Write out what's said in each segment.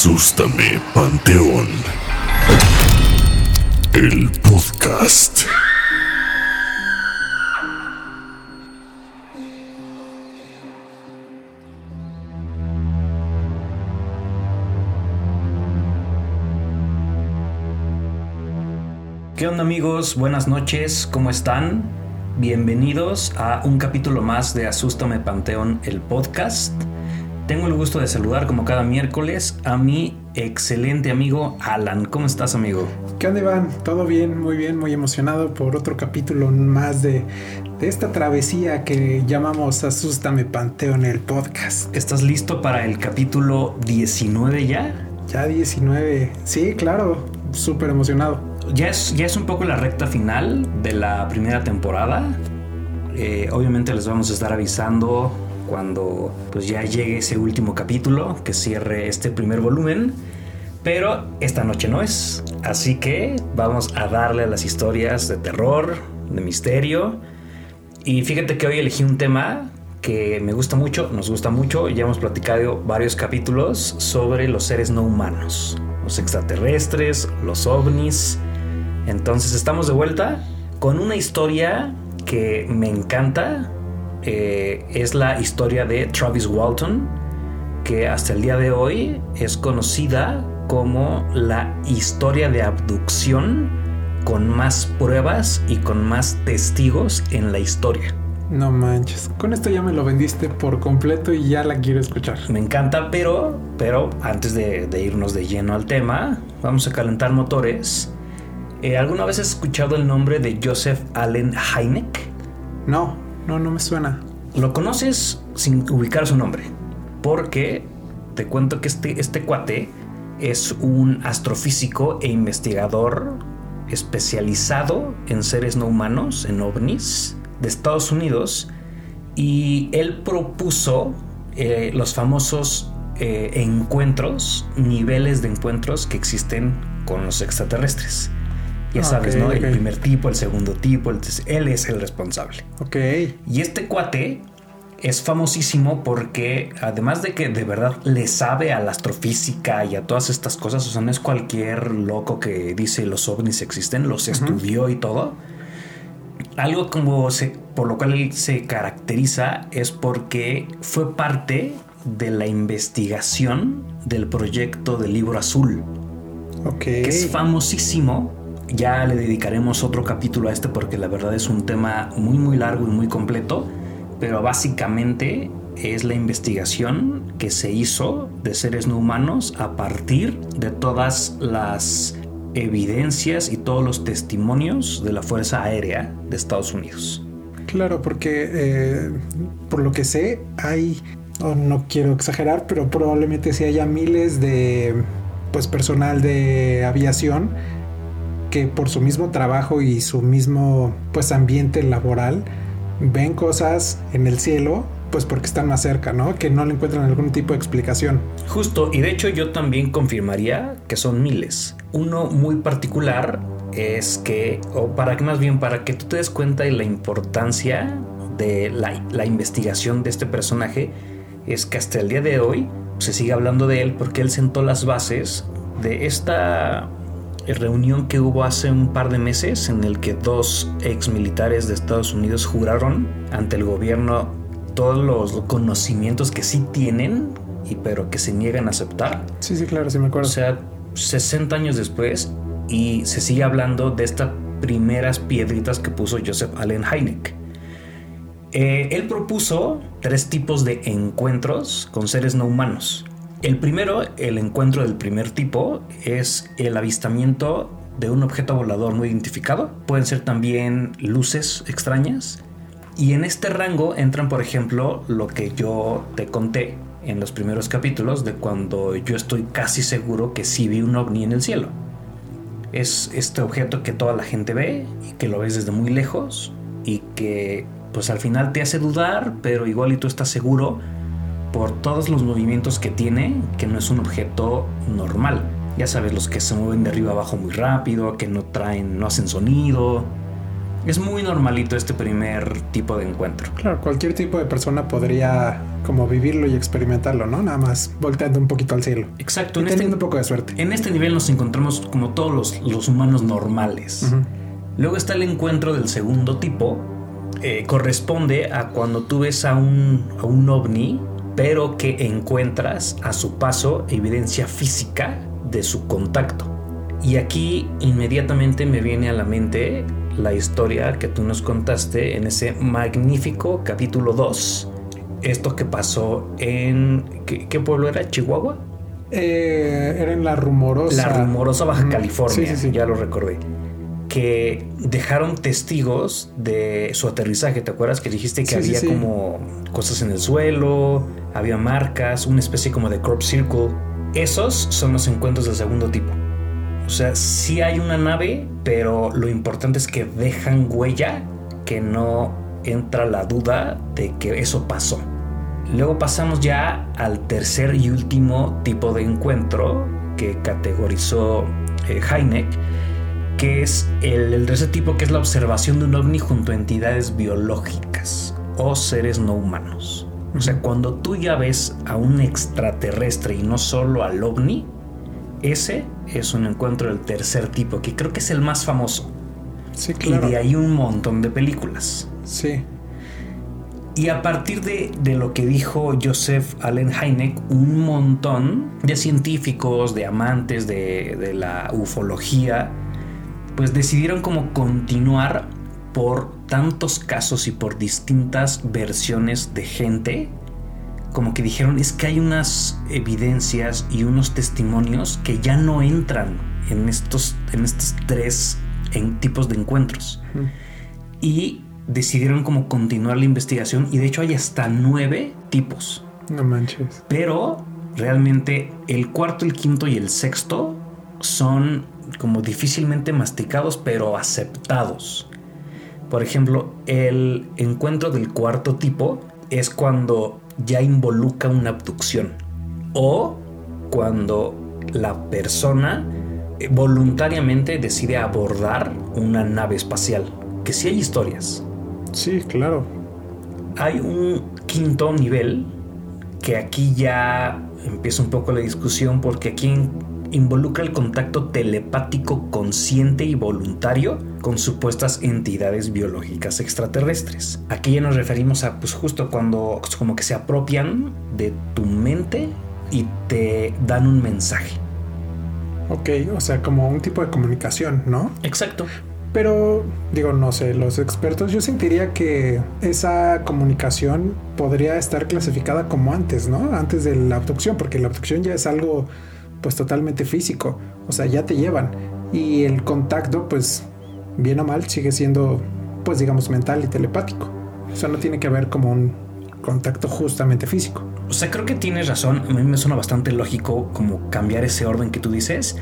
Asústame, Panteón. El podcast. ¿Qué onda amigos? Buenas noches, ¿cómo están? Bienvenidos a un capítulo más de Asústame Panteón, el podcast. Tengo el gusto de saludar como cada miércoles a mi excelente amigo Alan. ¿Cómo estás amigo? ¿Qué onda Iván? Todo bien, muy bien, muy emocionado por otro capítulo más de, de esta travesía que llamamos Asústame Panteón, el podcast. ¿Estás listo para el capítulo 19 ya? Ya 19, sí, claro, súper emocionado. Ya es, ya es un poco la recta final de la primera temporada. Eh, obviamente les vamos a estar avisando cuando pues ya llegue ese último capítulo que cierre este primer volumen. Pero esta noche no es. Así que vamos a darle a las historias de terror, de misterio. Y fíjate que hoy elegí un tema que me gusta mucho, nos gusta mucho. Ya hemos platicado varios capítulos sobre los seres no humanos, los extraterrestres, los ovnis. Entonces estamos de vuelta con una historia que me encanta, eh, es la historia de Travis Walton, que hasta el día de hoy es conocida como la historia de abducción con más pruebas y con más testigos en la historia. No manches, con esto ya me lo vendiste por completo y ya la quiero escuchar. Me encanta, pero, pero antes de, de irnos de lleno al tema, vamos a calentar motores. Eh, ¿Alguna vez has escuchado el nombre de Joseph Allen Hynek? No, no, no me suena. Lo conoces sin ubicar su nombre, porque te cuento que este, este cuate es un astrofísico e investigador especializado en seres no humanos, en ovnis, de Estados Unidos, y él propuso eh, los famosos eh, encuentros, niveles de encuentros que existen con los extraterrestres. Ya sabes, Ok, ¿no? El primer tipo, el segundo tipo, él es el responsable. Ok, Y este cuate es famosísimo porque además de que de verdad le sabe a la astrofísica y a todas estas cosas, o sea, no es cualquier loco que dice los ovnis existen, los estudió y todo. Algo como se, por lo cual él se caracteriza es porque fue parte de la investigación del proyecto del libro azul ok. que es famosísimo. Ya le dedicaremos otro capítulo a este porque la verdad es un tema muy muy largo y muy completo, pero básicamente es la investigación que se hizo de seres no humanos a partir de todas las evidencias y todos los testimonios de la Fuerza Aérea de Estados Unidos. Claro, porque eh, por lo que sé, hay, oh, no quiero exagerar, pero probablemente sí haya miles de pues personal de aviación que por su mismo trabajo y su mismo pues ambiente laboral ven cosas en el cielo pues porque están más cerca, ¿no? Que no le encuentran algún tipo de explicación. Justo, y de hecho yo también confirmaría que son miles. Uno muy particular es que, o para que más bien, para que tú te des cuenta de la importancia de la, la investigación de este personaje, es que hasta el día de hoy se sigue hablando de él porque él sentó las bases de esta reunión que hubo hace un par de meses en el que dos ex militares de Estados Unidos juraron ante el gobierno todos los conocimientos que sí tienen y pero que se niegan a aceptar. Sí, sí, claro, sí me O acuerdo. sea, 60 años después y se sigue hablando de estas primeras piedritas que puso Joseph Allen Hynek. Eh, él propuso tres tipos de encuentros con seres no humanos. El primero, el encuentro del primer tipo, es el avistamiento de un objeto volador no identificado. Pueden ser también luces extrañas. Y en este rango entran, por ejemplo, lo que yo te conté en los primeros capítulos de cuando yo estoy casi seguro que sí vi un ovni en el cielo. Es este objeto que toda la gente ve y que lo ves desde muy lejos y que pues al final te hace dudar, pero igual y tú estás seguro por todos los movimientos que tiene que no es un objeto normal. Ya sabes, los que se mueven de arriba abajo muy rápido, que no traen, no hacen sonido. Es muy normalito este primer tipo de encuentro. Claro, cualquier tipo de persona podría como vivirlo y experimentarlo, ¿no? Nada más volteando un poquito al cielo. Exacto. Y este, teniendo un poco de suerte. en este nivel nos encontramos como todos los, los humanos normales. Luego está el encuentro del segundo tipo. eh, corresponde a cuando tú ves a un, a un ovni, pero que encuentras a su paso evidencia física de su contacto. Y aquí inmediatamente me viene a la mente la historia que tú nos contaste en ese magnífico capítulo 2. Esto que pasó en... ¿Qué, qué pueblo era? ¿Chihuahua? Eh, era en la rumorosa. La rumorosa Baja. California, Sí, sí, sí. ya lo recordé. Que dejaron testigos de su aterrizaje. ¿Te acuerdas que dijiste que había como cosas en el suelo, había marcas, una especie como de crop circle? Esos son los encuentros del segundo tipo. O sea, sí hay una nave, pero lo importante es que dejan huella, que no entra la duda de que eso pasó. Luego pasamos ya al tercer y último tipo de encuentro que categorizó eh, Heineck, que es el, el tercer tipo, que es la observación de un ovni junto a entidades biológicas o seres no humanos. O sea, cuando tú ya ves a un extraterrestre y no solo al ovni, ese es un encuentro del tercer tipo, que creo que es el más famoso. Sí, claro. Y de ahí un montón de películas. Sí. Y a partir de, de lo que dijo Joseph Allen Hynek, un montón de científicos, de amantes de, de la ufología, pues decidieron como continuar por tantos casos y por distintas versiones de gente, como que dijeron es que hay unas evidencias y unos testimonios que ya no entran en estos, en estos tres en tipos de encuentros. Y decidieron como continuar la investigación y de hecho hay hasta nueve tipos. No manches. Pero realmente el cuarto, el quinto y el sexto son como difícilmente masticados pero aceptados. Por ejemplo, el encuentro del cuarto tipo es cuando ya involucra una abducción o cuando la persona eh, voluntariamente decide abordar una nave espacial. Que sí hay historias. Sí, claro. Hay un quinto nivel que aquí ya empieza un poco la discusión porque aquí involucra el contacto telepático consciente y voluntario con supuestas entidades biológicas extraterrestres. Aquí ya nos referimos a pues justo cuando como que se apropian de tu mente y te dan un mensaje. Ok, o sea, como un tipo de comunicación, ¿no? Exacto. Pero, digo, no sé, los expertos, yo sentiría que esa comunicación podría estar clasificada como antes, ¿no? Antes de la abducción, porque la abducción ya es algo, pues, totalmente físico. O sea, ya te llevan. Y el contacto, pues, bien o mal, sigue siendo, pues, digamos, mental y telepático. O sea, no tiene que haber como un contacto justamente físico. O sea, creo que tienes razón. A mí me suena bastante lógico como cambiar ese orden que tú dices.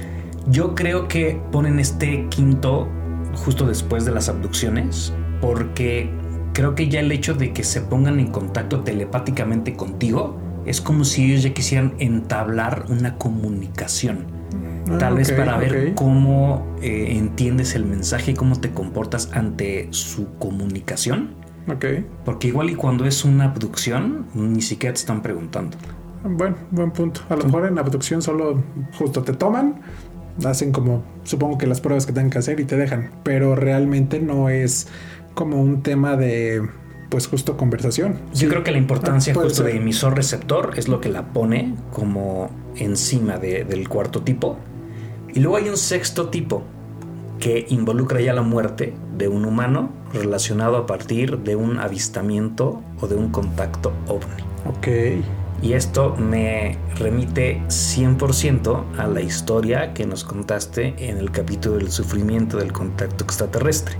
Yo creo que ponen este quinto justo después de las abducciones porque creo que ya el hecho de que se pongan en contacto telepáticamente contigo es como si ellos ya quisieran entablar una comunicación. Ah, Tal vez para ver cómo eh, entiendes el mensaje y cómo te comportas ante su comunicación. Ok. Porque igual y cuando es una abducción, ni siquiera te están preguntando. Bueno, buen punto. A lo mejor en abducción solo justo te toman, hacen como supongo que las pruebas que tengan que hacer y te dejan, pero realmente no es como un tema de pues justo conversación. Yo creo que la importancia Ah, justo ser. de emisor-receptor es lo que la pone como encima de- del cuarto tipo. Y luego hay un sexto tipo que involucra ya la muerte de un humano relacionado a partir de un avistamiento o de un contacto ovni. Ok. Y esto me remite 100% a la historia que nos contaste en el capítulo del sufrimiento del contacto extraterrestre.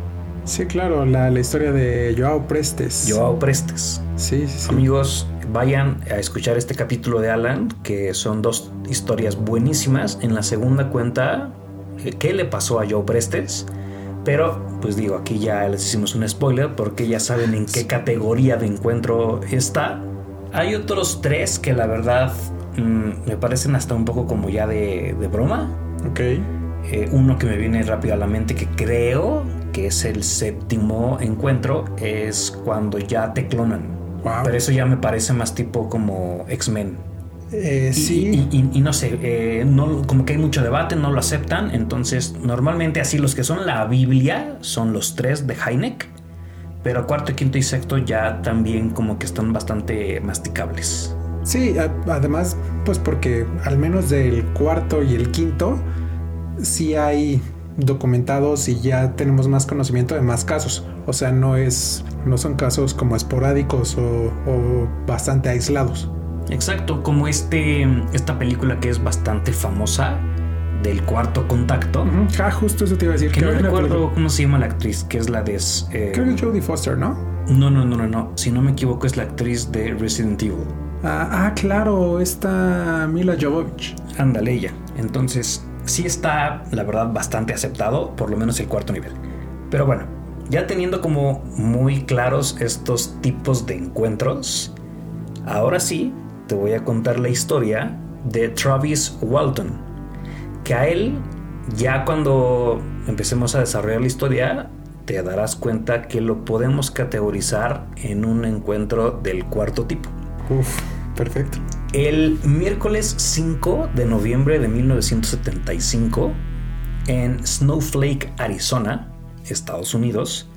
Sí, claro, la, la historia de Joao Prestes. Joao Prestes. Sí, sí, sí. Amigos, vayan a escuchar este capítulo de Alan, que son dos historias buenísimas. En la segunda cuenta eh, qué le pasó a Joe Prestes. Pero, pues digo, aquí ya les hicimos un spoiler porque ya saben en qué categoría de encuentro está. Hay otros tres que la verdad mm, me parecen hasta un poco como ya de, de broma. Ok. Eh, uno que me viene rápido a la mente que creo que es el séptimo encuentro, es cuando ya te clonan. Wow. Pero eso ya me parece más tipo como X-Men. Eh, Y- sí. Y, y- y no sé, eh, no, como que hay mucho debate, no lo aceptan. Entonces, normalmente así los que son la Biblia son los tres de Heineck. Pero cuarto, quinto y sexto ya también como que están bastante masticables. Sí, además, pues porque al menos del cuarto y el quinto, sí hay documentados y ya tenemos más conocimiento de más casos. O sea, no es, no son casos como esporádicos o, o bastante aislados. Exacto, como este, esta película que es bastante famosa del cuarto contacto. Ah, justo eso te iba a decir. Que no recuerdo cómo se llama la actriz, que es la de... eh, Creo que es Jodie Foster, ¿no? no, no, no, no, no. Si no me equivoco es la actriz de Resident Evil. Ah, ah, claro, esta Mila Jovovich. Ándale ella. Entonces, sí está, la verdad, bastante aceptado, por lo menos el cuarto nivel. Pero bueno, ya teniendo como muy claros estos tipos de encuentros, ahora sí te voy a contar la historia de Travis Walton. Que a él, ya cuando empecemos a desarrollar la historia, te darás cuenta que lo podemos categorizar en un encuentro del cuarto tipo. Uf, perfecto. El miércoles 5 de noviembre de 1975, en Snowflake, Arizona, Estados Unidos,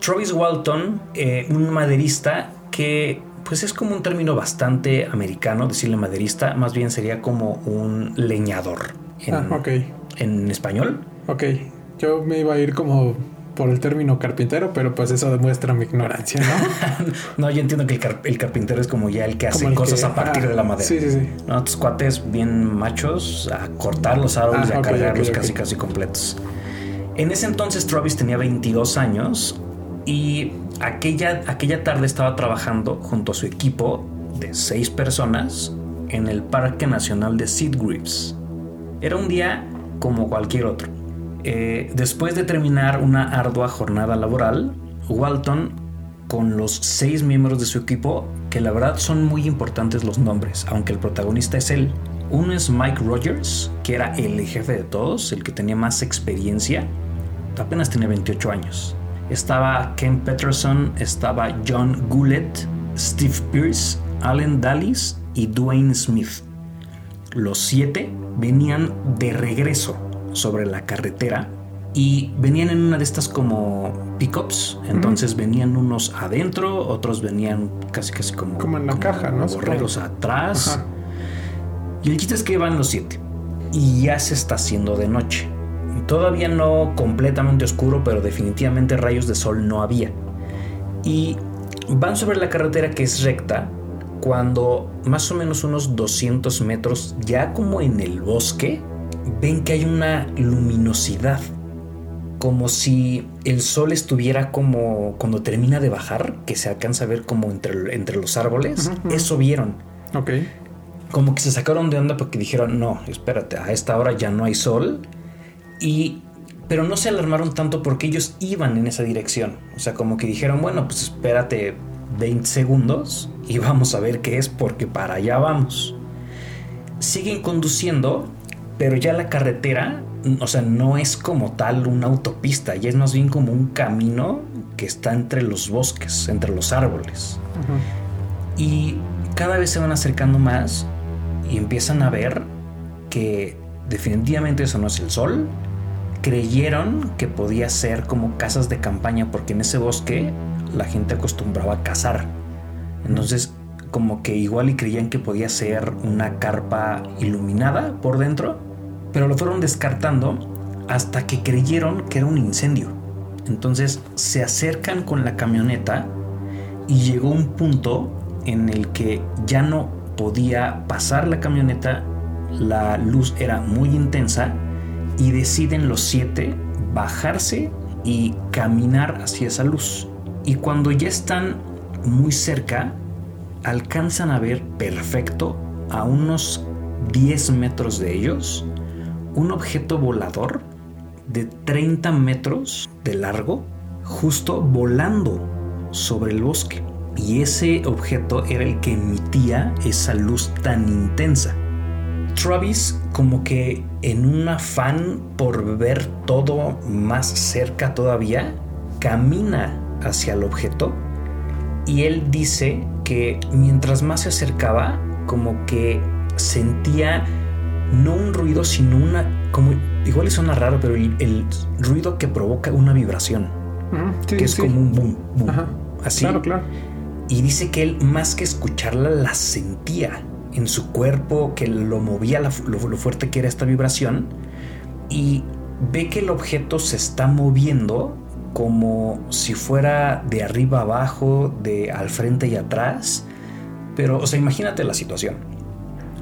Travis Walton, eh, un maderista que pues es como un término bastante americano, decirle maderista, más bien sería como un leñador en, Ah, ok, en español. ok. Yo me iba a ir como por el término carpintero, pero pues eso demuestra mi ignorancia, ¿no? no, yo entiendo que el, car- el carpintero es como ya el que hace el cosas que- a partir ah, de la madera. Sí, sí, sí. ¿no? Estos cuates bien machos a cortar los árboles Ah, y a cargarlos casi casi completos. En ese entonces Travis tenía 22 años y aquella, aquella tarde estaba trabajando junto a su equipo de seis personas en el Parque Nacional de Sitgreaves. Era un día como cualquier otro. Eh, después de terminar una ardua jornada laboral, Walton, con los seis miembros de su equipo, que la verdad son muy importantes los nombres, aunque el protagonista es él. Uno es Mike Rogers, que era el jefe de todos, el que tenía más experiencia, apenas tenía 28 años. Estaba Ken Peterson, estaba John Goulet, Steve Pierce, Allen Dallis y Dwayne Smith. Los siete venían de regreso sobre la carretera y venían en una de estas como pickups. Entonces venían unos adentro, otros venían casi casi como, Como en la caja, ¿no? Borregos atrás. Ajá. Y el chiste es que van los siete. Y ya se está haciendo de noche. Todavía no completamente oscuro, pero definitivamente rayos de sol no había. Y van sobre la carretera que es recta cuando más o menos unos 200 metros, ya como en el bosque, ven que hay una luminosidad. Como si el sol estuviera como cuando termina de bajar, que se alcanza a ver como entre, entre los árboles. Eso vieron Ok. como que se sacaron de onda porque dijeron, no, espérate, a esta hora ya no hay sol. Y, pero no se alarmaron tanto porque ellos iban en esa dirección. O sea, como que dijeron, bueno, pues espérate 20 segundos y vamos a ver qué es porque para allá vamos. Siguen conduciendo, pero ya la carretera, o sea, no es como tal una autopista, ya es más bien como un camino que está entre los bosques, entre los árboles. Y cada vez se van acercando más y empiezan a ver que definitivamente eso no es el sol. Creyeron que podía ser como casas de campaña porque en ese bosque la gente acostumbraba a cazar. Entonces como que igual y creían que podía ser una carpa iluminada por dentro, pero lo fueron descartando hasta que creyeron que era un incendio. Entonces se acercan con la camioneta y llegó un punto en el que ya no podía pasar la camioneta, la luz era muy intensa y deciden los siete bajarse y caminar hacia esa luz. Y cuando ya están muy cerca, alcanzan a ver perfecto a unos 10 metros de ellos un objeto volador de 30 metros de largo, justo volando sobre el bosque. Y ese objeto era el que emitía esa luz tan intensa. Travis como que en un afán por ver todo más cerca todavía, camina hacia el objeto y él dice que mientras más se acercaba, como que sentía no un ruido, sino una, como igual suena raro, pero el, ruido que provoca una vibración, que es como un boom, boom así. Claro, claro. Y dice que él más que escucharla la sentía en su cuerpo, que lo movía lo, fuerte que era esta vibración y ve que el objeto se está moviendo como si fuera de arriba abajo, de al frente y atrás. Pero, o sea, imagínate la situación.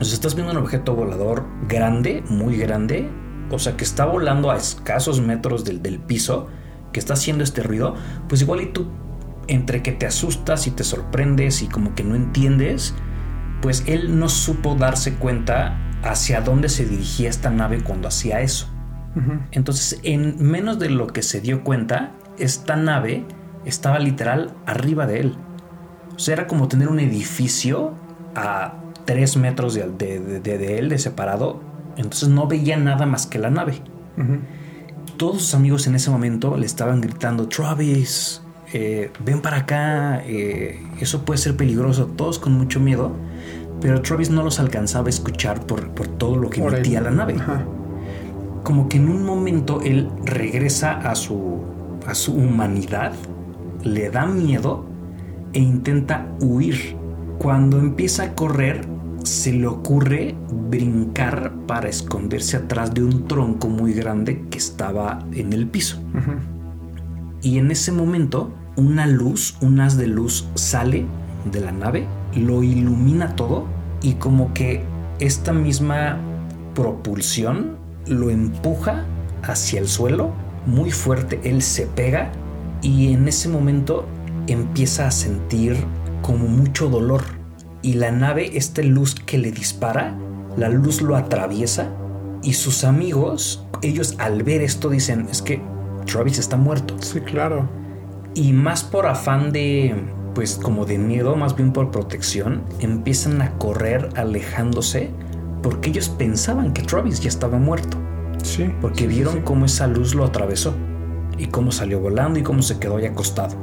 O sea, estás viendo un objeto volador grande, muy grande, o sea, que está volando a escasos metros del, del piso, que está haciendo este ruido, pues igual y tú, entre que te asustas y te sorprendes y como que no entiendes, pues él no supo darse cuenta hacia dónde se dirigía esta nave cuando hacía eso. Entonces, en menos de lo que se dio cuenta, esta nave estaba literal arriba de él. O sea, era como tener un edificio a tres metros de, él, de separado. Entonces no veía nada más que la nave. Todos sus amigos en ese momento le estaban gritando, Travis, eh, ven para acá, eh, eso puede ser peligroso, todos con mucho miedo pero Travis no los alcanzaba a escuchar por, todo lo que emitía la nave. Como que en un momento él regresa a su, a su humanidad, le da miedo e intenta huir. Cuando empieza a correr, se le ocurre brincar para esconderse atrás de un tronco muy grande que estaba en el piso. Y en ese momento, una luz, un haz de luz sale de la nave, lo ilumina todo y como que esta misma propulsión lo empuja hacia el suelo muy fuerte, él se pega y en ese momento empieza a sentir como mucho dolor y la nave, esta luz que le dispara, la luz lo atraviesa y sus amigos, ellos al ver esto dicen, es que Travis está muerto. Sí, claro. Y más por afán de pues como de miedo, más bien por protección, empiezan a correr alejándose porque ellos pensaban que Travis ya estaba muerto. Sí. Porque vieron cómo esa luz lo atravesó y cómo salió volando y cómo se quedó ahí acostado.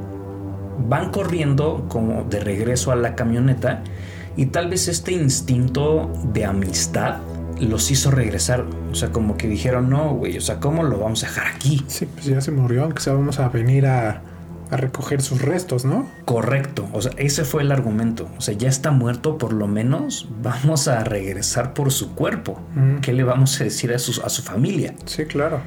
Van corriendo como de regreso a la camioneta y tal vez este instinto de amistad los hizo regresar. O sea, como que dijeron, no, güey, o sea, ¿cómo lo vamos a dejar aquí? Sí, pues ya se murió, aunque sea vamos a venir a, a recoger sus restos, ¿no? Correcto, o sea, ese fue el argumento. O sea, ya está muerto, por lo menos vamos a regresar por su cuerpo. ¿Qué le vamos a decir a su, a su familia? Sí, claro.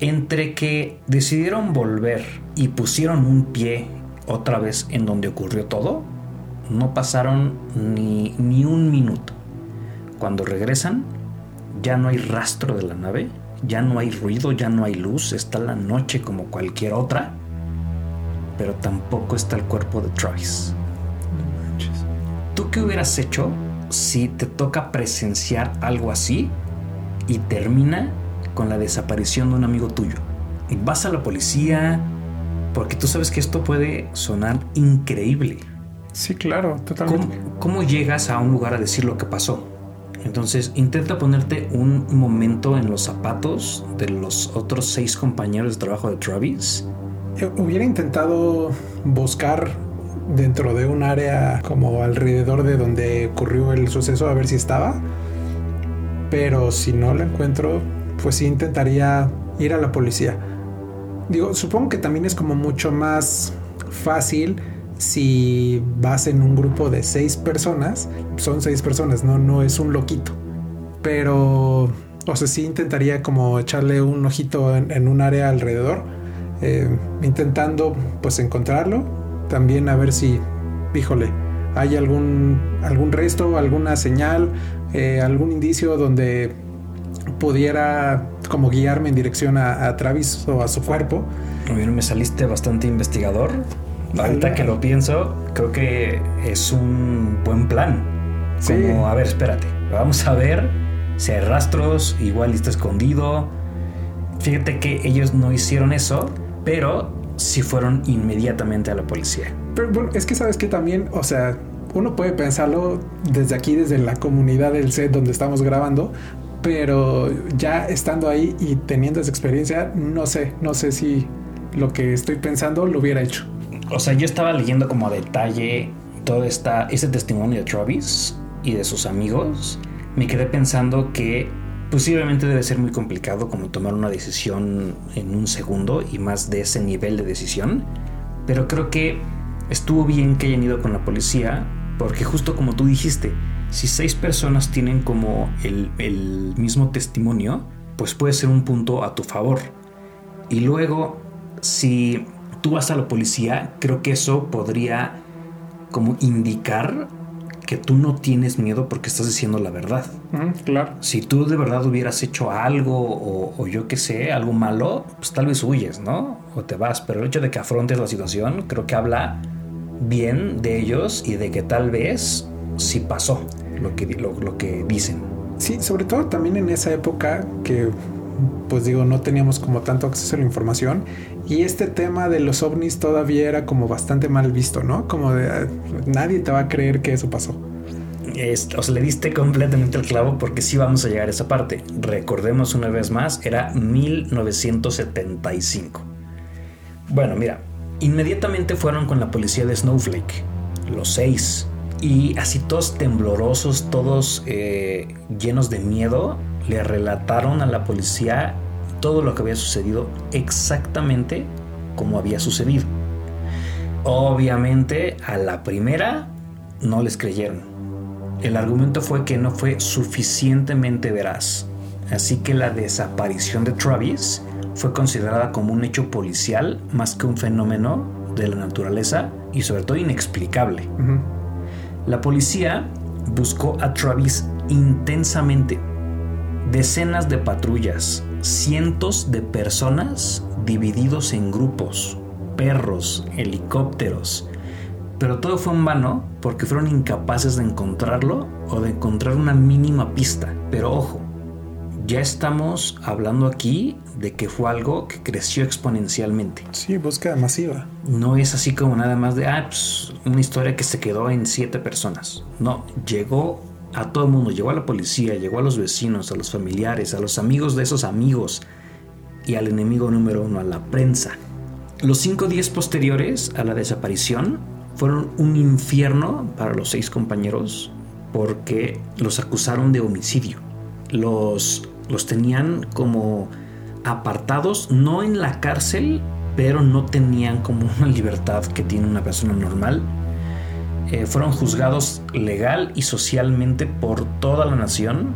Entre que decidieron volver y pusieron un pie otra vez en donde ocurrió todo, no pasaron ni, ni un minuto. Cuando regresan, ya no hay rastro de la nave, ya no hay ruido, ya no hay luz, está la noche como cualquier otra pero tampoco está el cuerpo de Travis. ¿Tú qué hubieras hecho si te toca presenciar algo así y termina con la desaparición de un amigo tuyo? Vas a la policía porque tú sabes que esto puede sonar increíble. Sí, claro, totalmente. ¿Cómo, ¿Cómo, llegas a un lugar a decir lo que pasó? Entonces intenta ponerte un momento en los zapatos de los otros seis compañeros de trabajo de Travis hubiera intentado buscar dentro de un área como alrededor de donde ocurrió el suceso a ver si estaba. Pero si no la encuentro, pues sí intentaría ir a la policía. Digo, supongo que también es como mucho más fácil si vas en un grupo de seis personas. Son seis personas, no, no es un loquito. Pero, o sea, sí intentaría como echarle un ojito en, un área alrededor eh, intentando pues encontrarlo, también a ver si, híjole, hay algún, algún resto, alguna señal, eh, algún indicio donde pudiera como guiarme en dirección a, Travis o a su cuerpo. Bien, me saliste bastante investigador. Ahorita que lo pienso, creo que es un buen plan. Como, a ver, espérate, vamos a ver si hay rastros, igual está escondido. Fíjate que ellos no hicieron eso, pero sí fueron inmediatamente a la policía. Pero bueno, es que sabes que también, o sea, uno puede pensarlo desde aquí, desde la comunidad del set donde estamos grabando, pero ya estando ahí y teniendo esa experiencia, no sé, no sé si lo que estoy pensando lo hubiera hecho. O sea, yo estaba leyendo como a detalle todo esta, testimonio de Travis y de sus amigos. Me quedé pensando que posiblemente debe ser muy complicado como tomar una decisión en un segundo y más de ese nivel de decisión. Pero creo que estuvo bien que hayan ido con la policía porque justo como tú dijiste, si seis personas tienen como el, el mismo testimonio, pues puede ser un punto a tu favor. Y luego, si tú vas a la policía, creo que eso podría como indicar que tú no tienes miedo porque estás diciendo la verdad. claro. Si tú de verdad hubieras hecho algo o, o yo qué sé, algo malo, pues tal vez huyes, ¿no? O te vas. Pero el hecho de que afrontes la situación creo que habla bien de ellos y de que tal vez sí pasó lo que, lo, lo que dicen. Sí, sobre todo también en esa época que pues digo, no teníamos como tanto acceso a la información y este tema de los ovnis todavía era como bastante mal visto, ¿no? Como de ah, nadie te va a creer que eso pasó. O sea, le diste completamente el clavo porque sí vamos a llegar a esa parte. Recordemos una vez más, era 1975. Bueno, mira, inmediatamente fueron con la policía de Snowflake, los seis, y así todos temblorosos, todos eh, llenos de miedo, le relataron a la policía todo lo que había sucedido exactamente como había sucedido. Obviamente a la primera no les creyeron. El argumento fue que no fue suficientemente veraz. Así que la desaparición de Travis fue considerada como un hecho policial más que un fenómeno de la naturaleza y sobre todo inexplicable. La policía buscó a Travis intensamente. Decenas de patrullas, cientos de personas divididos en grupos, perros, helicópteros. Pero todo fue en vano porque fueron incapaces de encontrarlo o de encontrar una mínima pista. Pero ojo, ya estamos hablando aquí de que fue algo que creció exponencialmente. Sí, búsqueda masiva. No es así como nada más de, ah, pues, una historia que se quedó en siete personas. No, llegó a todo el mundo, llegó a la policía, llegó a los vecinos, a los familiares, a los amigos de esos amigos y al enemigo número uno, a la prensa. Los cinco días posteriores a la desaparición fueron un infierno para los seis compañeros porque los acusaron de homicidio. Los, los tenían como apartados, no en la cárcel, pero no tenían como una libertad que tiene una persona normal eh, fueron juzgados legal y socialmente por toda la nación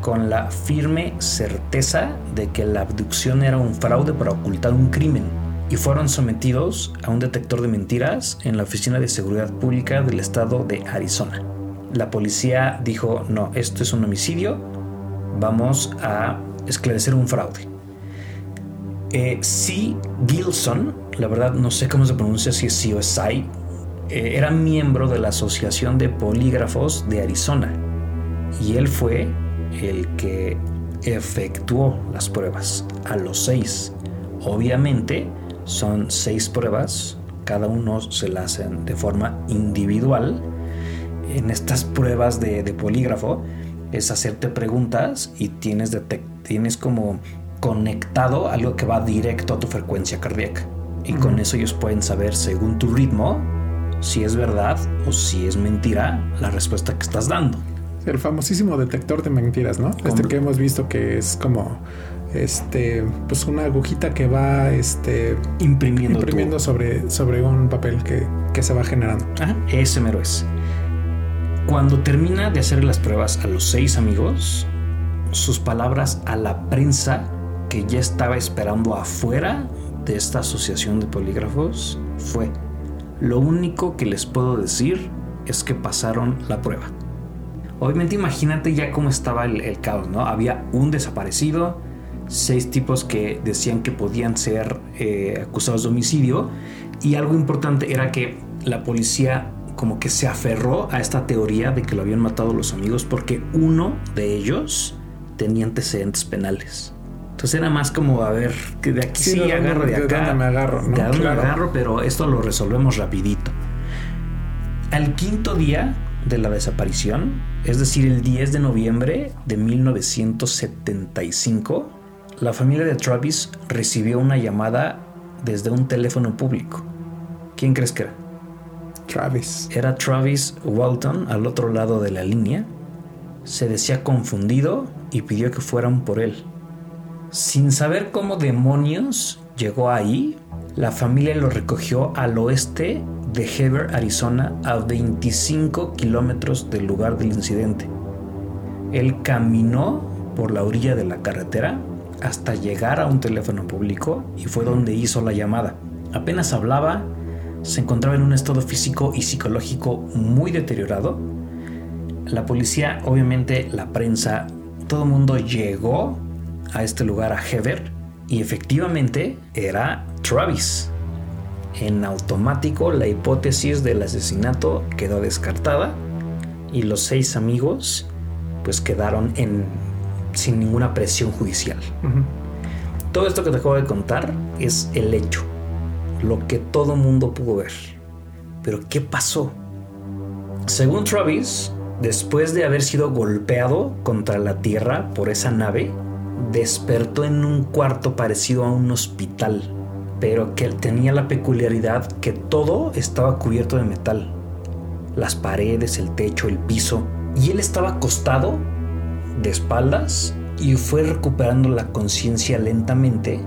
con la firme certeza de que la abducción era un fraude para ocultar un crimen y fueron sometidos a un detector de mentiras en la Oficina de Seguridad Pública del estado de Arizona. La policía dijo, no, esto es un homicidio, vamos a esclarecer un fraude. Eh. Gilson, la verdad no sé cómo se pronuncia, si es C o es eh, era miembro de la Asociación de Polígrafos de Arizona y él fue el que efectuó las pruebas a los seis. Obviamente son seis pruebas, cada uno se las hacen de forma individual. En estas pruebas de, polígrafo es hacerte preguntas y tienes, tienes como conectado algo que va directo a tu frecuencia cardíaca. Y con eso ellos pueden saber según tu ritmo si es verdad o si es mentira la respuesta que estás dando. El famosísimo detector de mentiras, ¿no? Este que hemos visto que es como este pues una agujita que va este imprimiendo, imprimiendo sobre, sobre un papel que, que se va generando. Ajá, ese mero es. Cuando termina de hacer las pruebas a los seis amigos, sus palabras a la prensa que ya estaba esperando afuera de esta asociación de polígrafos fue lo único que les puedo decir es que pasaron la prueba. Obviamente imagínate ya cómo estaba el, caos, ¿no? Había un desaparecido, seis tipos que decían que podían ser eh, acusados de homicidio y algo importante era que la policía como que se aferró a esta teoría de que lo habían matado los amigos porque uno de ellos tenía antecedentes penales. Entonces era más como, a ver, que de aquí sí, agarro, de, acá. me agarro, De dónde me agarro, pero esto lo resolvemos rapidito. Al quinto día de la desaparición, es decir, el 10 de noviembre de 1975, la familia de Travis recibió una llamada desde un teléfono público. ¿Quién crees que era? Travis. Era Travis Walton al otro lado de la línea. Se decía confundido y pidió que fueran por él. Sin saber cómo demonios llegó ahí, la familia lo recogió al oeste de Heber, Arizona, a 25 kilómetros del lugar del incidente. Él caminó por la orilla de la carretera hasta llegar a un teléfono público y fue donde hizo la llamada. Apenas hablaba, se encontraba en un estado físico y psicológico muy deteriorado. La policía, obviamente la prensa, todo el mundo llegó a este lugar, a Heber, y efectivamente era Travis. En automático la hipótesis del asesinato quedó descartada y los seis amigos pues quedaron en, sin ninguna presión judicial. Todo esto que te acabo de contar es el hecho, lo que todo mundo pudo ver. Pero ¿qué pasó? Según Travis, después de haber sido golpeado contra la tierra por esa nave, despertó en un cuarto parecido a un hospital, pero que tenía la peculiaridad que todo estaba cubierto de metal. Las paredes, el techo, el piso. Y él estaba acostado, de espaldas, y fue recuperando la conciencia lentamente.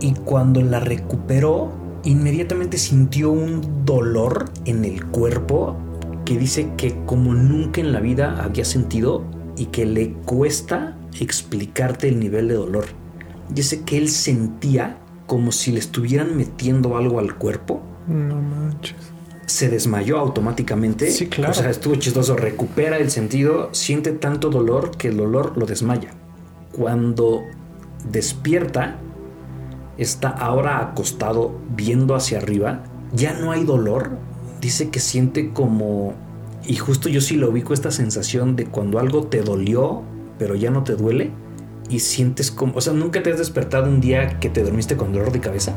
Y cuando la recuperó, inmediatamente sintió un dolor en el cuerpo que dice que como nunca en la vida había sentido y que le cuesta explicarte el nivel de dolor. Dice que él sentía como si le estuvieran metiendo algo al cuerpo. No manches. Se desmayó automáticamente. Sí, claro. O sea, estuvo chistoso. Recupera el sentido, siente tanto dolor que el dolor lo desmaya. Cuando despierta, está ahora acostado viendo hacia arriba. Ya no hay dolor. Dice que siente como... Y justo yo sí lo ubico esta sensación de cuando algo te dolió pero ya no te duele y sientes como, o sea, nunca te has despertado un día que te dormiste con dolor de cabeza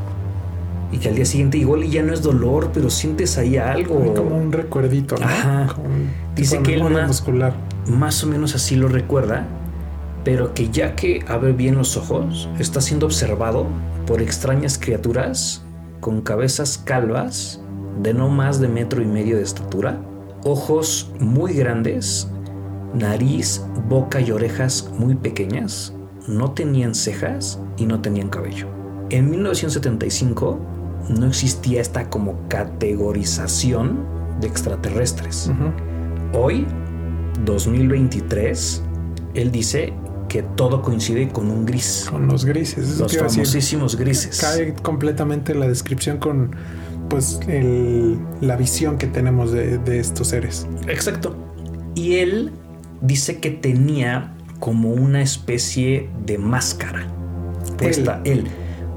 y que al día siguiente igual y ya no es dolor, pero sientes ahí algo. Como un recuerdito, ¿no? Ajá. Como un Dice que él más, muscular. más o menos así lo recuerda, pero que ya que abre bien los ojos, está siendo observado por extrañas criaturas con cabezas calvas de no más de metro y medio de estatura, ojos muy grandes nariz, boca y orejas muy pequeñas, no tenían cejas y no tenían cabello. En 1975 no existía esta como categorización de extraterrestres. Hoy, 2023, él dice que todo coincide con un gris. Con los grises. Los decir. famosísimos grises. Cae completamente la descripción con pues el- la visión que tenemos de, de estos seres. Exacto. Y él dice que tenía como una especie de máscara. Puesta, él.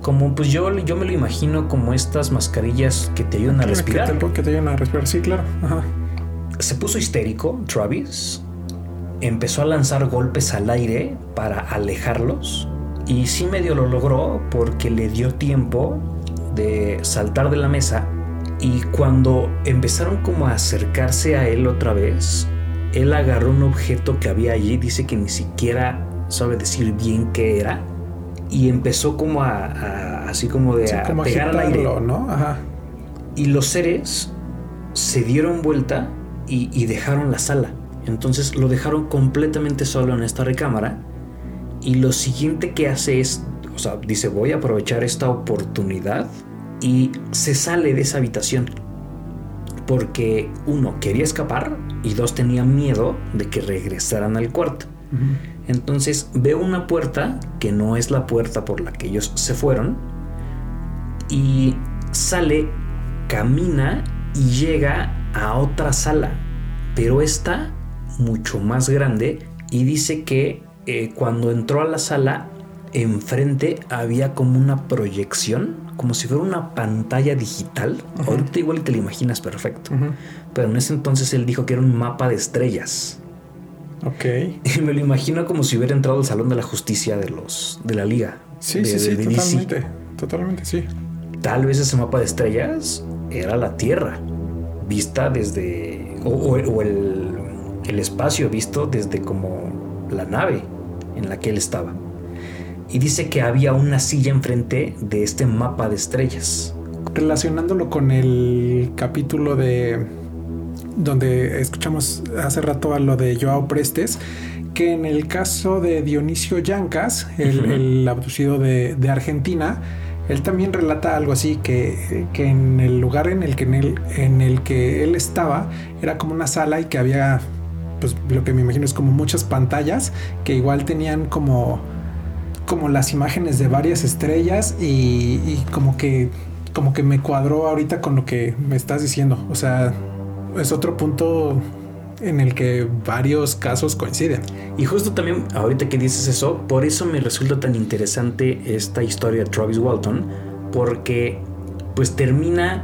Como pues yo, yo me lo imagino como estas mascarillas que te ayudan a respirar. Que te, que te ayudan a respirar, sí, claro. Ajá. Se puso histérico, Travis. Empezó a lanzar golpes al aire para alejarlos. Y sí medio lo logró porque le dio tiempo de saltar de la mesa. Y cuando empezaron como a acercarse a él otra vez, él agarró un objeto que había allí. Dice que ni siquiera sabe decir bien qué era. Y empezó como a, a- así como de Sí, a como pegar al aire. ¿no? Ajá. Y los seres se dieron vuelta y, y dejaron la sala. Entonces lo dejaron completamente solo en esta recámara. Y lo siguiente que hace es, o sea, dice, voy a aprovechar esta oportunidad. Y se sale de esa habitación. Porque uno, quería escapar. Y dos, tenía miedo de que regresaran al cuarto. Entonces veo una puerta que no es la puerta por la que ellos se fueron. Y sale, camina y llega a otra sala. Pero esta mucho más grande. Y dice que eh, cuando entró a la sala, enfrente había como una proyección, como si fuera una pantalla digital. Ahorita igual te lo imaginas perfecto. Pero en ese entonces él dijo que era un mapa de estrellas. Ok. Y me lo imagino como si hubiera entrado al Salón de la Justicia de los de la Liga. Sí, de- sí, sí, de- de DC. totalmente. Totalmente, sí. Tal vez ese mapa de estrellas era la Tierra. vista desde, o, o- o el, el espacio visto desde como la nave en la que él estaba. Y dice que había una silla enfrente de este mapa de estrellas. Relacionándolo con el capítulo de donde escuchamos hace rato a lo de Joao Prestes, que en el caso de Dionisio Yancas, el, el abducido de, de Argentina, él también relata algo así, que, que en el lugar en el que, en, el, en el que él estaba era como una sala y que había, pues lo que me imagino es como muchas pantallas que igual tenían como, como las imágenes de varias estrellas y, como que como que me cuadró ahorita con lo que me estás diciendo. O sea, es otro punto en el que varios casos coinciden. Y justo también, ahorita que dices eso, por eso me resulta tan interesante esta historia de Travis Walton, porque pues termina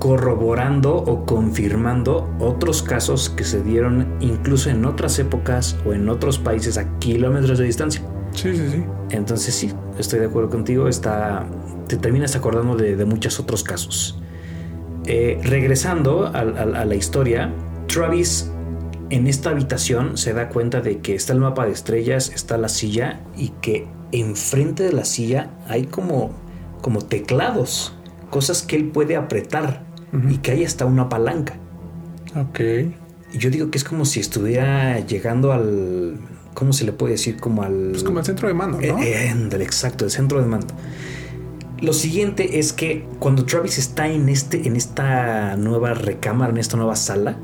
corroborando o confirmando otros casos que se dieron incluso en otras épocas o en otros países a kilómetros de distancia. Sí, sí, sí. Entonces sí, estoy de acuerdo contigo, está, te terminas acordando de, de muchos otros casos. Eh, regresando a, a- a la historia, Travis en esta habitación se da cuenta de que está el mapa de estrellas, está la silla y que enfrente de la silla hay como, como teclados, cosas que él puede apretar y que hay hasta una palanca. Ok. Yo digo que es como si estuviera llegando al... ¿Cómo se le puede decir? Como al... Pues como el centro de mando, ¿no? Eh, eh, exacto, el centro de mando. Lo siguiente es que cuando Travis está en, este, en esta nueva recámara, en esta nueva sala,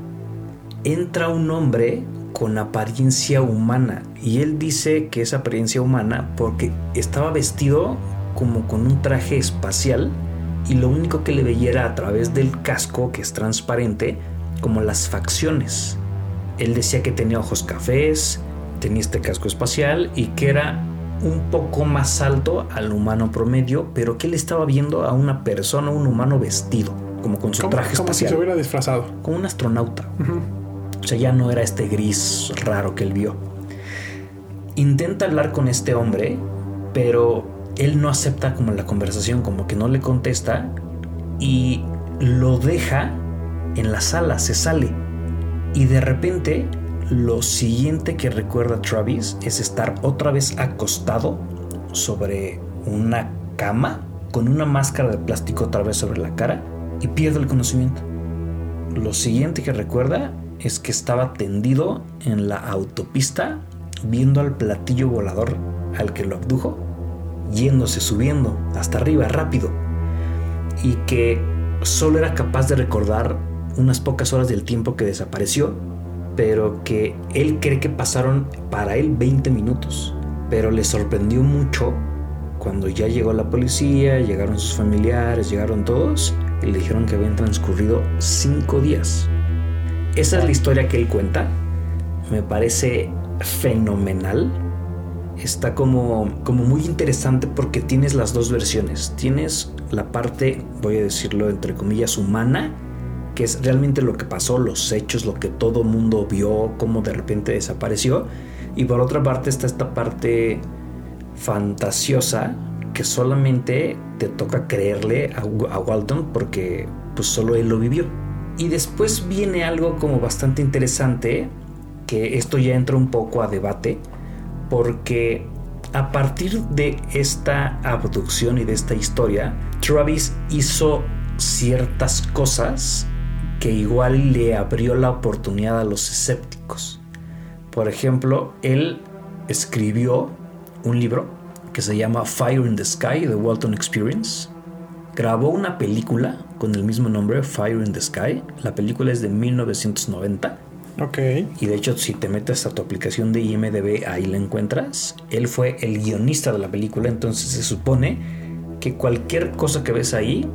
entra un hombre con apariencia humana. Y él dice que es apariencia humana porque estaba vestido como con un traje espacial y lo único que le veía era a través del casco, que es transparente, como las facciones. Él decía que tenía ojos cafés, tenía este casco espacial y que era un poco más alto al humano promedio, pero que él estaba viendo a una persona, un humano vestido, como con su como, traje como si espacial, se hubiera disfrazado. como un astronauta. O sea, ya no era este gris raro que él vio. Intenta hablar con este hombre, pero él no acepta como la conversación, como que no le contesta y lo deja en la sala, se sale. Y de repente lo siguiente que recuerda Travis es estar otra vez acostado sobre una cama con una máscara de plástico otra vez sobre la cara y pierde el conocimiento. Lo siguiente que recuerda es que estaba tendido en la autopista viendo al platillo volador al que lo abdujo, yéndose, subiendo hasta arriba rápido, y que solo era capaz de recordar unas pocas horas del tiempo que desapareció, pero que él cree que pasaron para él 20 minutos, pero le sorprendió mucho cuando ya llegó la policía, llegaron sus familiares, llegaron todos y le dijeron que habían transcurrido 5 días. Esa es la historia que él cuenta. Me parece fenomenal. Está como, como muy interesante porque tienes las dos versiones. Tienes la parte, voy a decirlo entre comillas, humana, que es realmente lo que pasó, los hechos, lo que todo mundo vio, cómo de repente desapareció. Y por otra parte está esta parte fantasiosa que solamente te toca creerle a, Walton porque pues solo él lo vivió. Y después viene algo como bastante interesante, que esto ya entra un poco a debate, porque a partir de esta abducción y de esta historia, Travis hizo ciertas cosas que igual le abrió la oportunidad a los escépticos. Por ejemplo, él escribió un libro que se llama Fire in the Sky, The Walton Experience. Grabó una película con el mismo nombre, Fire in the Sky. La película es de 1990. Ok. Y de hecho, si te metes a tu aplicación de IMDB, ahí la encuentras. Él fue el guionista de la película, entonces se supone que cualquier cosa que ves ahí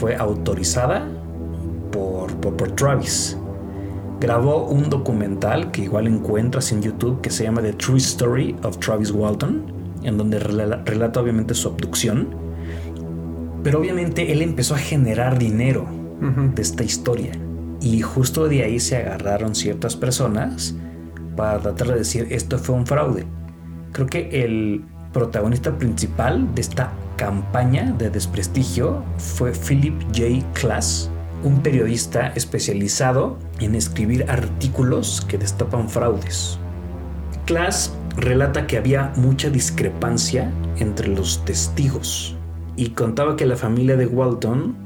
fue autorizada por, por, Travis. Grabó un documental que igual encuentras en YouTube que se llama The True Story of Travis Walton, en donde rela- relata obviamente su abducción. Pero obviamente él empezó a generar dinero Ujú. de esta historia. Y justo de ahí se agarraron ciertas personas para tratar de decir esto fue un fraude. Creo que el protagonista principal de esta campaña de desprestigio fue Philip J. Klass, un periodista especializado en escribir artículos que destapan fraudes. Class relata que había mucha discrepancia entre los testigos y contaba que la familia de Walton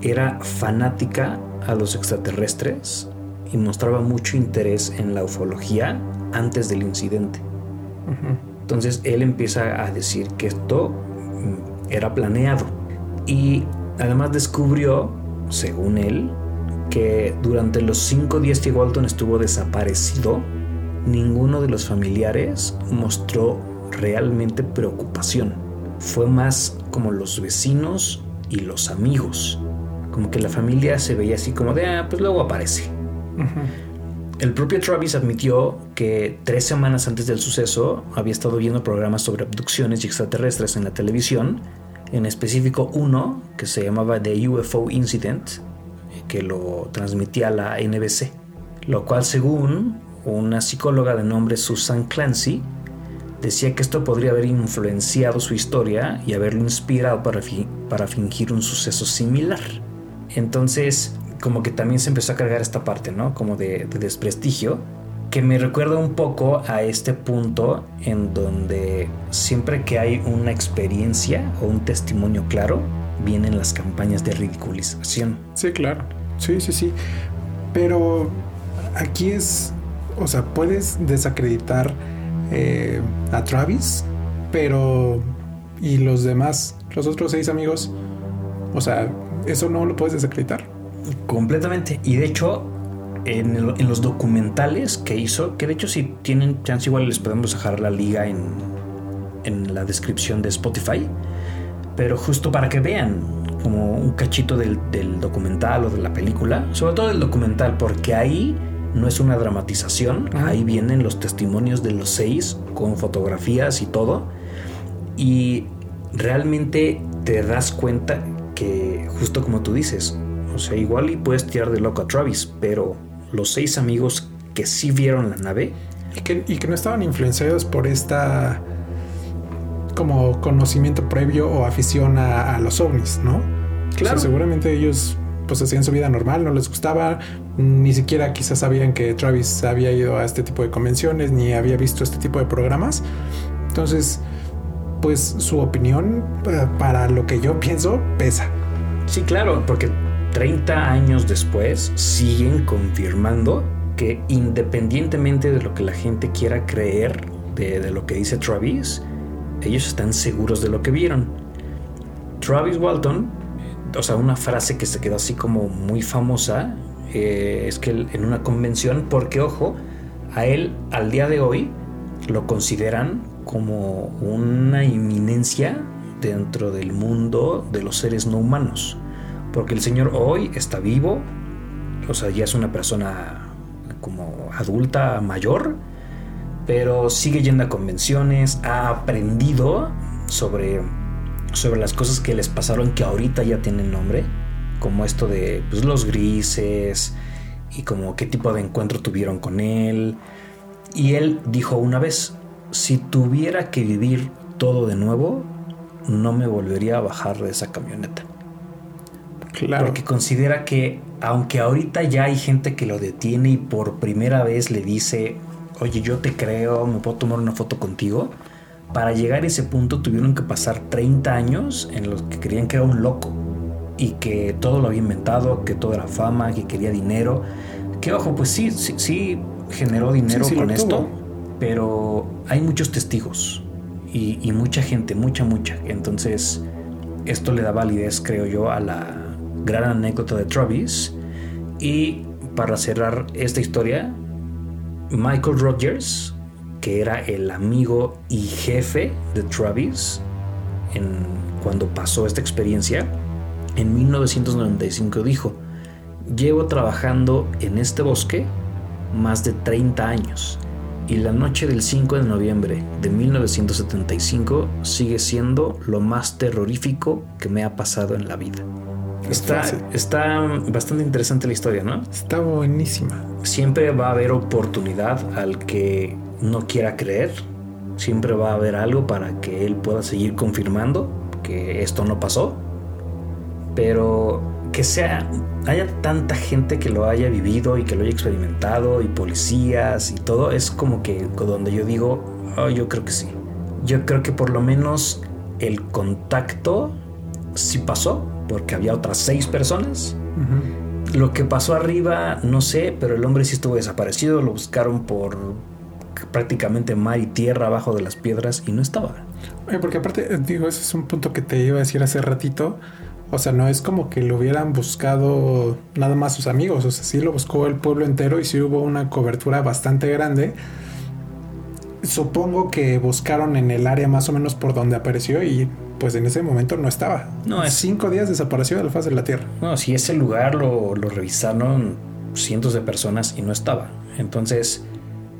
era fanática a los extraterrestres y mostraba mucho interés en la ufología antes del incidente. Entonces él empieza a decir que esto mm, era planeado y además descubrió, según él, que durante los cinco días que Walton estuvo desaparecido, ninguno de los familiares mostró realmente preocupación. Fue más como los vecinos y los amigos. Como que la familia se veía así como de, ah, pues luego aparece. El propio Travis admitió que tres semanas antes del suceso había estado viendo programas sobre abducciones y extraterrestres en la televisión, en específico uno que se llamaba The UFO Incident, que lo transmitía la NBC, lo cual según una psicóloga de nombre Susan Clancy decía que esto podría haber influenciado su historia y haberlo inspirado para, para fingir un suceso similar. Entonces, como que también se empezó a cargar esta parte, ¿no? Como de, desprestigio, que me recuerda un poco a este punto en donde siempre que hay una experiencia o un testimonio claro, vienen las campañas de ridiculización. Sí, claro. Sí, sí, sí. Pero aquí es, o sea, puedes desacreditar eh, a Travis, pero ¿y los demás, los otros seis amigos? O sea, eso no lo puedes desacreditar. Completamente. Y de hecho, en, los documentales que hizo, que de hecho si tienen chance igual les podemos dejar la liga en, en la descripción de Spotify, pero justo para que vean como un cachito del, del documental o de la película, sobre todo el documental, porque ahí no es una dramatización, ahí vienen los testimonios de los seis con fotografías y todo, y realmente te das cuenta que justo como tú dices, o sea, igual y puedes tirar de loco a Travis, pero los seis amigos que sí vieron la nave. Y que, y que no estaban influenciados por esta como conocimiento previo o afición a, los ovnis, ¿no? Claro. seguramente ellos pues hacían su vida normal, no les gustaba, ni siquiera quizás sabían que Travis había ido a este tipo de convenciones, ni había visto este tipo de programas. Entonces, pues su opinión, eh, para lo que yo pienso, pesa. Sí, claro, porque 30 años después siguen confirmando que independientemente de lo que la gente quiera creer de, lo que dice Travis, ellos están seguros de lo que vieron. Travis Walton, o sea, una frase que se quedó así como muy famosa, eh, es que en una convención, porque ojo, a él al día de hoy lo consideran como una inminencia dentro del mundo de los seres no humanos. Porque el Señor hoy está vivo, o sea, ya es una persona como adulta, mayor, pero sigue yendo a convenciones, ha aprendido sobre, sobre las cosas que les pasaron que ahorita ya tienen nombre, como esto de pues, los grises y como qué tipo de encuentro tuvieron con él. Y él dijo una vez, si tuviera que vivir todo de nuevo, no me volvería a bajar de esa camioneta. Claro. Porque considera que, aunque ahorita ya hay gente que lo detiene y por primera vez le dice, oye, yo te creo, me puedo tomar una foto contigo, para llegar a ese punto tuvieron que pasar 30 años en los que creían que era un loco y que todo lo había inventado, que todo era fama, que quería dinero. Que ojo, pues sí, sí, sí generó dinero con esto, pero hay muchos testigos y, y mucha gente, mucha, mucha. Entonces, esto le da validez, creo yo, a la, gran anécdota de Travis. Y para cerrar esta historia, Michael Rogers, que era el amigo y jefe de Travis cuando pasó esta experiencia, en 1995 dijo, llevo trabajando en este bosque más de 30 años y la noche del 5 de noviembre de 1975 sigue siendo lo más terrorífico que me ha pasado en la vida. Está, está bastante interesante la historia, ¿no? Está buenísima. Siempre va a haber oportunidad al que no quiera creer. Siempre va a haber algo para que él pueda seguir confirmando que esto no pasó. Pero que sea haya tanta gente que lo haya vivido y que lo haya experimentado y policías y todo es como que donde yo digo oh, yo creo que sí yo creo que por lo menos el contacto sí pasó porque había otras seis personas. Lo que pasó arriba no sé pero el hombre sí estuvo desaparecido. Lo buscaron por prácticamente mar y tierra abajo de las piedras y no estaba. Porque aparte digo ese es un punto que te iba a decir hace ratito. O sea, no es como que lo hubieran buscado nada más sus amigos. O sea, sí lo buscó el pueblo entero y sí hubo una cobertura bastante grande. Supongo que buscaron en el área más o menos por donde apareció y pues en ese momento no estaba. No, es... Cinco días desapareció de la faz de la Tierra. No, si ese lugar lo, lo revisaron cientos de personas y no estaba. Entonces,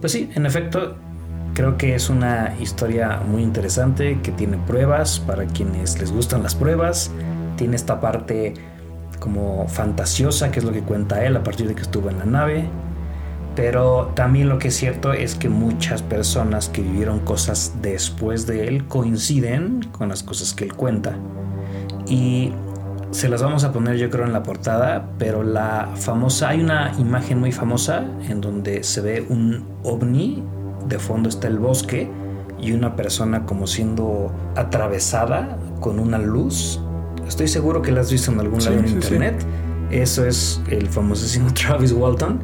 pues sí, en efecto, creo que es una historia muy interesante que tiene pruebas para quienes les gustan las pruebas tiene esta parte como fantasiosa, que es lo que cuenta él a partir de que estuvo en la nave. Pero también lo que es cierto es que muchas personas que vivieron cosas después de él coinciden con las cosas que él cuenta. Y se las vamos a poner yo creo en la portada, pero la famosa, hay una imagen muy famosa en donde se ve un ovni, de fondo está el bosque y una persona como siendo atravesada con una luz Estoy seguro que la has visto en algún lado en internet. Eso es el famosísimo Travis Walton.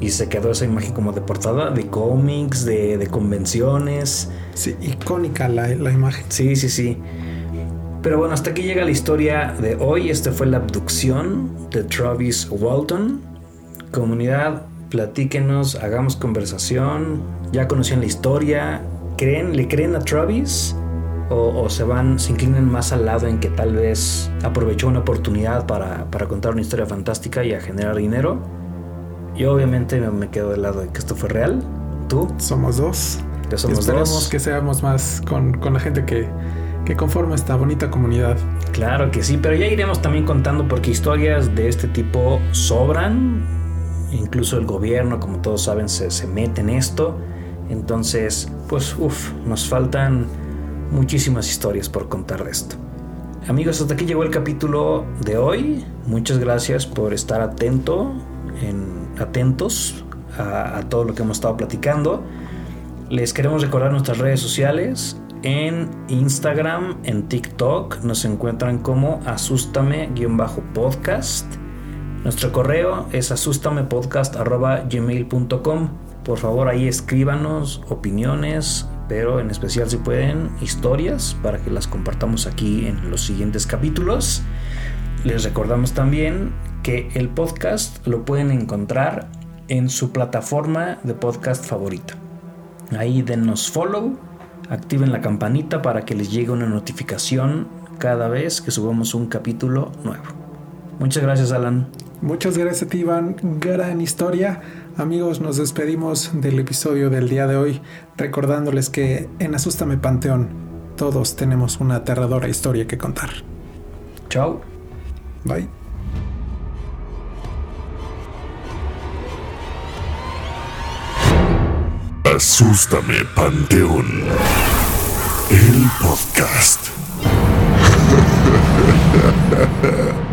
Y se quedó esa imagen como de portada de cómics, de, convenciones. Sí, icónica la, la imagen. Sí, sí, sí. Pero bueno, hasta aquí llega la historia de hoy. Esta fue la abducción de Travis Walton. Comunidad, platíquenos, hagamos conversación. ¿Ya conocían la historia? ¿Creen? ¿Le creen a Travis? o, se van, se inclinan más al lado en que tal vez aprovechó una oportunidad para, contar una historia fantástica y a generar dinero. Yo obviamente me, quedo del lado de que esto fue real. ¿Tú? Somos dos. Ya somos Esperemos que seamos más con, la gente que, que conforma esta bonita comunidad. Claro que sí, pero ya iremos también contando porque historias de este tipo sobran. Incluso el gobierno, como todos saben, se, se mete en esto. Entonces, pues, uff, nos faltan muchísimas historias por contar de esto. Amigos, hasta aquí llegó el capítulo de hoy. Muchas gracias por estar atento, en, atentos a, todo lo que hemos estado platicando. Les queremos recordar nuestras redes sociales. En Instagram, en TikTok nos encuentran como asústame-podcast. Nuestro correo es asustamepodcast.gmail.com. Por favor ahí escríbanos opiniones, pero en especial si pueden historias para que las compartamos aquí en los siguientes capítulos. Les recordamos también que el podcast lo pueden encontrar en su plataforma de podcast favorita. Ahí denos follow, activen la campanita para que les llegue una notificación cada vez que subamos un capítulo nuevo. Muchas gracias Alan. Muchas gracias a ti Iván, gran historia. Amigos, nos despedimos del episodio del día de hoy recordándoles que en Asústame Panteón todos tenemos una aterradora historia que contar. Chao. Bye. Asústame Panteón. El podcast.